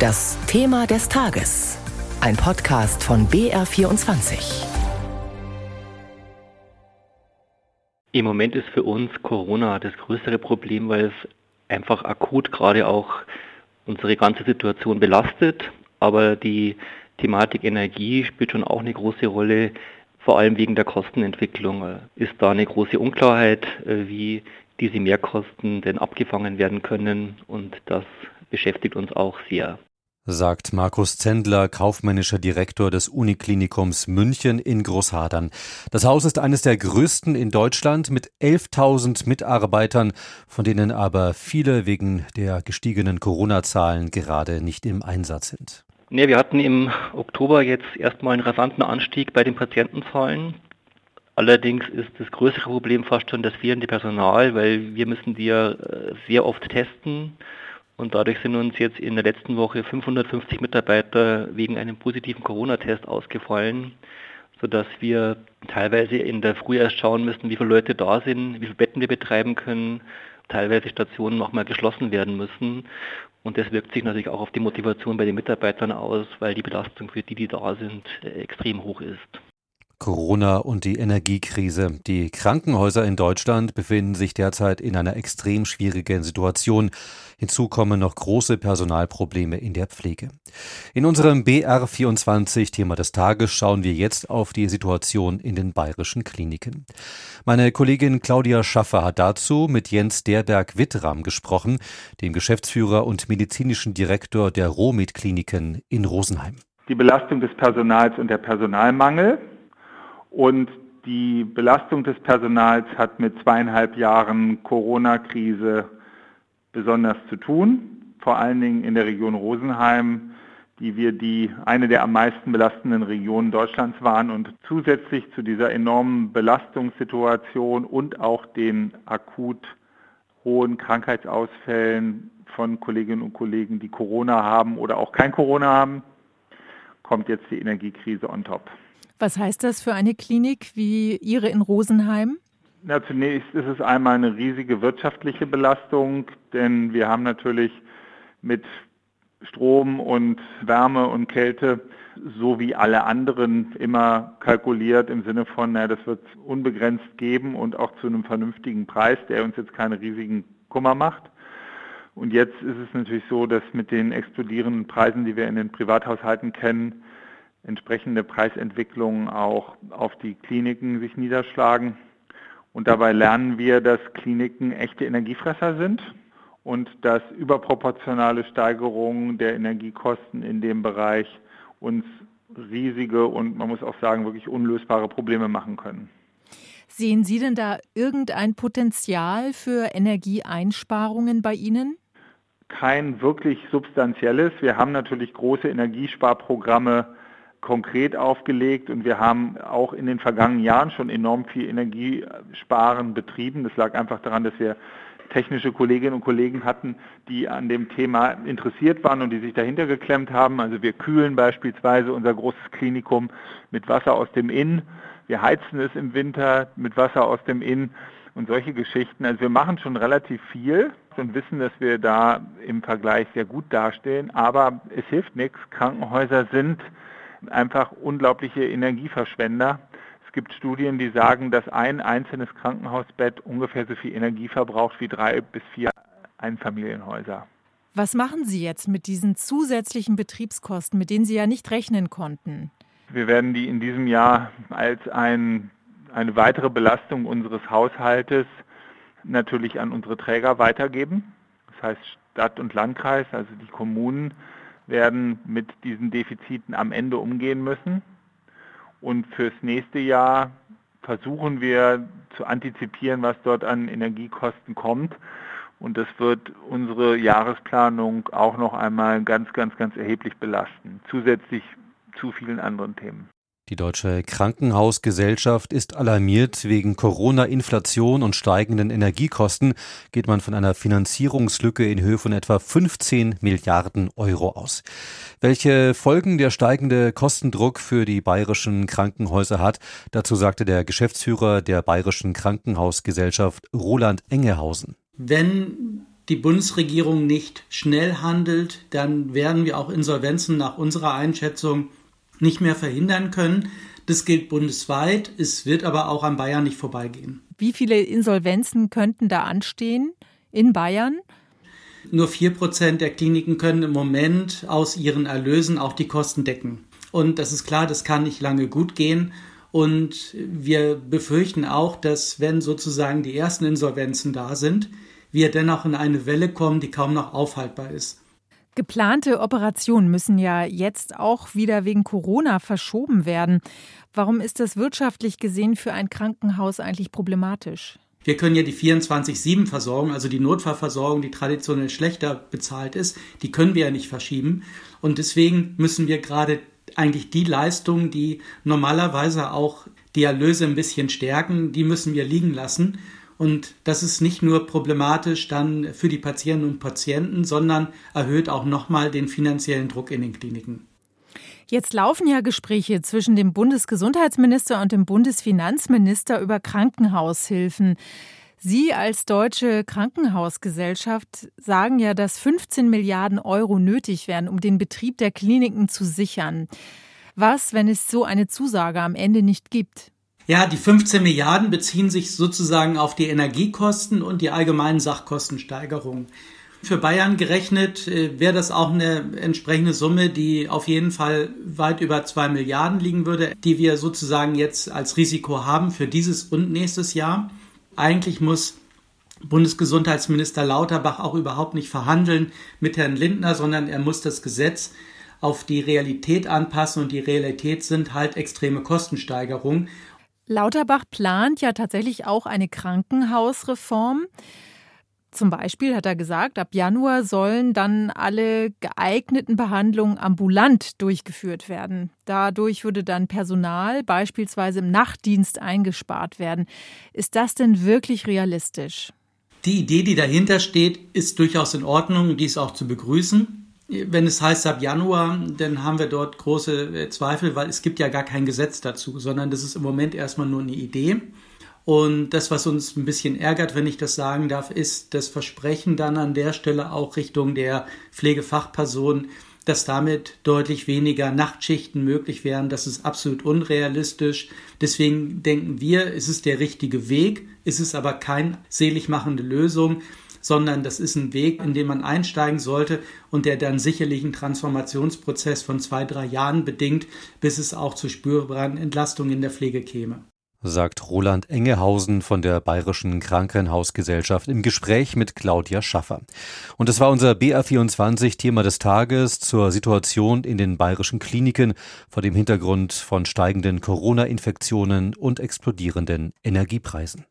Das Thema des Tages. Ein Podcast von BR24. Im Moment ist für uns Corona das größere Problem, weil es einfach akut gerade auch unsere ganze Situation belastet. Aber die Thematik Energie spielt schon auch eine große Rolle, vor allem wegen der Kostenentwicklung. Ist da eine große Unklarheit, äh, wie diese Mehrkosten denn abgefangen werden können und das beschäftigt uns auch sehr sagt Markus Zendler, kaufmännischer Direktor des Uniklinikums München in Großhadern. Das Haus ist eines der größten in Deutschland mit 11.000 Mitarbeitern, von denen aber viele wegen der gestiegenen Corona-Zahlen gerade nicht im Einsatz sind. Nee, wir hatten im Oktober jetzt erstmal einen rasanten Anstieg bei den Patientenzahlen. Allerdings ist das größere Problem fast schon das fehlende Personal, weil wir müssen die ja äh, sehr oft testen und dadurch sind uns jetzt in der letzten Woche 550 Mitarbeiter wegen einem positiven Corona-Test ausgefallen, sodass wir teilweise in der Früh erst schauen müssen, wie viele Leute da sind, wie viele Betten wir betreiben können, teilweise Stationen nochmal geschlossen werden müssen. Und das wirkt sich natürlich auch auf die Motivation bei den Mitarbeitern aus, weil die Belastung für die, die da sind, extrem hoch ist. Corona und die Energiekrise. Die Krankenhäuser in Deutschland befinden sich derzeit in einer extrem schwierigen Situation. Hinzu kommen noch große Personalprobleme in der Pflege. In unserem BR24 Thema des Tages schauen wir jetzt auf die Situation in den bayerischen Kliniken. Meine Kollegin Claudia Schaffer hat dazu mit Jens Derberg-Wittram gesprochen, dem Geschäftsführer und medizinischen Direktor der Romit Kliniken in Rosenheim. Die Belastung des Personals und der Personalmangel und die Belastung des Personals hat mit zweieinhalb Jahren Corona-Krise besonders zu tun, vor allen Dingen in der Region Rosenheim, die wir die eine der am meisten belastenden Regionen Deutschlands waren und zusätzlich zu dieser enormen Belastungssituation und auch den akut hohen Krankheitsausfällen von Kolleginnen und Kollegen, die Corona haben oder auch kein Corona haben, kommt jetzt die Energiekrise on top. Was heißt das für eine Klinik wie Ihre in Rosenheim? Na, zunächst ist es einmal eine riesige wirtschaftliche Belastung, denn wir haben natürlich mit Strom und Wärme und Kälte so wie alle anderen immer kalkuliert im Sinne von, na, das wird es unbegrenzt geben und auch zu einem vernünftigen Preis, der uns jetzt keine riesigen Kummer macht. Und jetzt ist es natürlich so, dass mit den explodierenden Preisen, die wir in den Privathaushalten kennen, entsprechende Preisentwicklungen auch auf die Kliniken sich niederschlagen. Und dabei lernen wir, dass Kliniken echte Energiefresser sind und dass überproportionale Steigerungen der Energiekosten in dem Bereich uns riesige und man muss auch sagen wirklich unlösbare Probleme machen können. Sehen Sie denn da irgendein Potenzial für Energieeinsparungen bei Ihnen? Kein wirklich substanzielles. Wir haben natürlich große Energiesparprogramme konkret aufgelegt und wir haben auch in den vergangenen Jahren schon enorm viel Energiesparen betrieben. Das lag einfach daran, dass wir technische Kolleginnen und Kollegen hatten, die an dem Thema interessiert waren und die sich dahinter geklemmt haben. Also wir kühlen beispielsweise unser großes Klinikum mit Wasser aus dem Inn. Wir heizen es im Winter mit Wasser aus dem Inn und solche Geschichten. Also wir machen schon relativ viel und wissen, dass wir da im Vergleich sehr gut dastehen. Aber es hilft nichts. Krankenhäuser sind einfach unglaubliche Energieverschwender. Es gibt Studien, die sagen, dass ein einzelnes Krankenhausbett ungefähr so viel Energie verbraucht wie drei bis vier Einfamilienhäuser. Was machen Sie jetzt mit diesen zusätzlichen Betriebskosten, mit denen Sie ja nicht rechnen konnten? Wir werden die in diesem Jahr als ein, eine weitere Belastung unseres Haushaltes natürlich an unsere Träger weitergeben. Das heißt Stadt und Landkreis, also die Kommunen, werden mit diesen Defiziten am Ende umgehen müssen. Und fürs nächste Jahr versuchen wir zu antizipieren, was dort an Energiekosten kommt. Und das wird unsere Jahresplanung auch noch einmal ganz, ganz, ganz erheblich belasten, zusätzlich zu vielen anderen Themen. Die Deutsche Krankenhausgesellschaft ist alarmiert. Wegen Corona-Inflation und steigenden Energiekosten geht man von einer Finanzierungslücke in Höhe von etwa 15 Milliarden Euro aus. Welche Folgen der steigende Kostendruck für die bayerischen Krankenhäuser hat, dazu sagte der Geschäftsführer der Bayerischen Krankenhausgesellschaft Roland Engehausen. Wenn die Bundesregierung nicht schnell handelt, dann werden wir auch Insolvenzen nach unserer Einschätzung nicht mehr verhindern können. Das gilt bundesweit, es wird aber auch an Bayern nicht vorbeigehen. Wie viele Insolvenzen könnten da anstehen in Bayern? Nur vier Prozent der Kliniken können im Moment aus ihren Erlösen auch die Kosten decken. Und das ist klar, das kann nicht lange gut gehen. Und wir befürchten auch, dass wenn sozusagen die ersten Insolvenzen da sind, wir dennoch in eine Welle kommen, die kaum noch aufhaltbar ist. Geplante Operationen müssen ja jetzt auch wieder wegen Corona verschoben werden. Warum ist das wirtschaftlich gesehen für ein Krankenhaus eigentlich problematisch? Wir können ja die 24-7-Versorgung, also die Notfallversorgung, die traditionell schlechter bezahlt ist, die können wir ja nicht verschieben. Und deswegen müssen wir gerade eigentlich die Leistungen, die normalerweise auch die Erlöse ein bisschen stärken, die müssen wir liegen lassen. Und das ist nicht nur problematisch dann für die Patientinnen und Patienten, sondern erhöht auch nochmal den finanziellen Druck in den Kliniken. Jetzt laufen ja Gespräche zwischen dem Bundesgesundheitsminister und dem Bundesfinanzminister über Krankenhaushilfen. Sie als deutsche Krankenhausgesellschaft sagen ja, dass 15 Milliarden Euro nötig wären, um den Betrieb der Kliniken zu sichern. Was, wenn es so eine Zusage am Ende nicht gibt? Ja, die 15 Milliarden beziehen sich sozusagen auf die Energiekosten und die allgemeinen Sachkostensteigerungen. Für Bayern gerechnet äh, wäre das auch eine entsprechende Summe, die auf jeden Fall weit über zwei Milliarden liegen würde, die wir sozusagen jetzt als Risiko haben für dieses und nächstes Jahr. Eigentlich muss Bundesgesundheitsminister Lauterbach auch überhaupt nicht verhandeln mit Herrn Lindner, sondern er muss das Gesetz auf die Realität anpassen und die Realität sind halt extreme Kostensteigerungen. Lauterbach plant ja tatsächlich auch eine Krankenhausreform. Zum Beispiel hat er gesagt, ab Januar sollen dann alle geeigneten Behandlungen ambulant durchgeführt werden. Dadurch würde dann Personal beispielsweise im Nachtdienst eingespart werden. Ist das denn wirklich realistisch? Die Idee, die dahinter steht, ist durchaus in Ordnung und die ist auch zu begrüßen. Wenn es heißt ab Januar, dann haben wir dort große äh, Zweifel, weil es gibt ja gar kein Gesetz dazu, sondern das ist im Moment erstmal nur eine Idee. Und das, was uns ein bisschen ärgert, wenn ich das sagen darf, ist das Versprechen dann an der Stelle auch Richtung der Pflegefachperson, dass damit deutlich weniger Nachtschichten möglich wären. Das ist absolut unrealistisch. Deswegen denken wir, es ist der richtige Weg, es ist aber keine seligmachende Lösung, sondern das ist ein Weg, in den man einsteigen sollte und der dann sicherlich einen Transformationsprozess von zwei, drei Jahren bedingt, bis es auch zu spürbaren Entlastungen in der Pflege käme sagt Roland Engehausen von der Bayerischen Krankenhausgesellschaft im Gespräch mit Claudia Schaffer. Und das war unser BR24 Thema des Tages zur Situation in den bayerischen Kliniken vor dem Hintergrund von steigenden Corona-Infektionen und explodierenden Energiepreisen.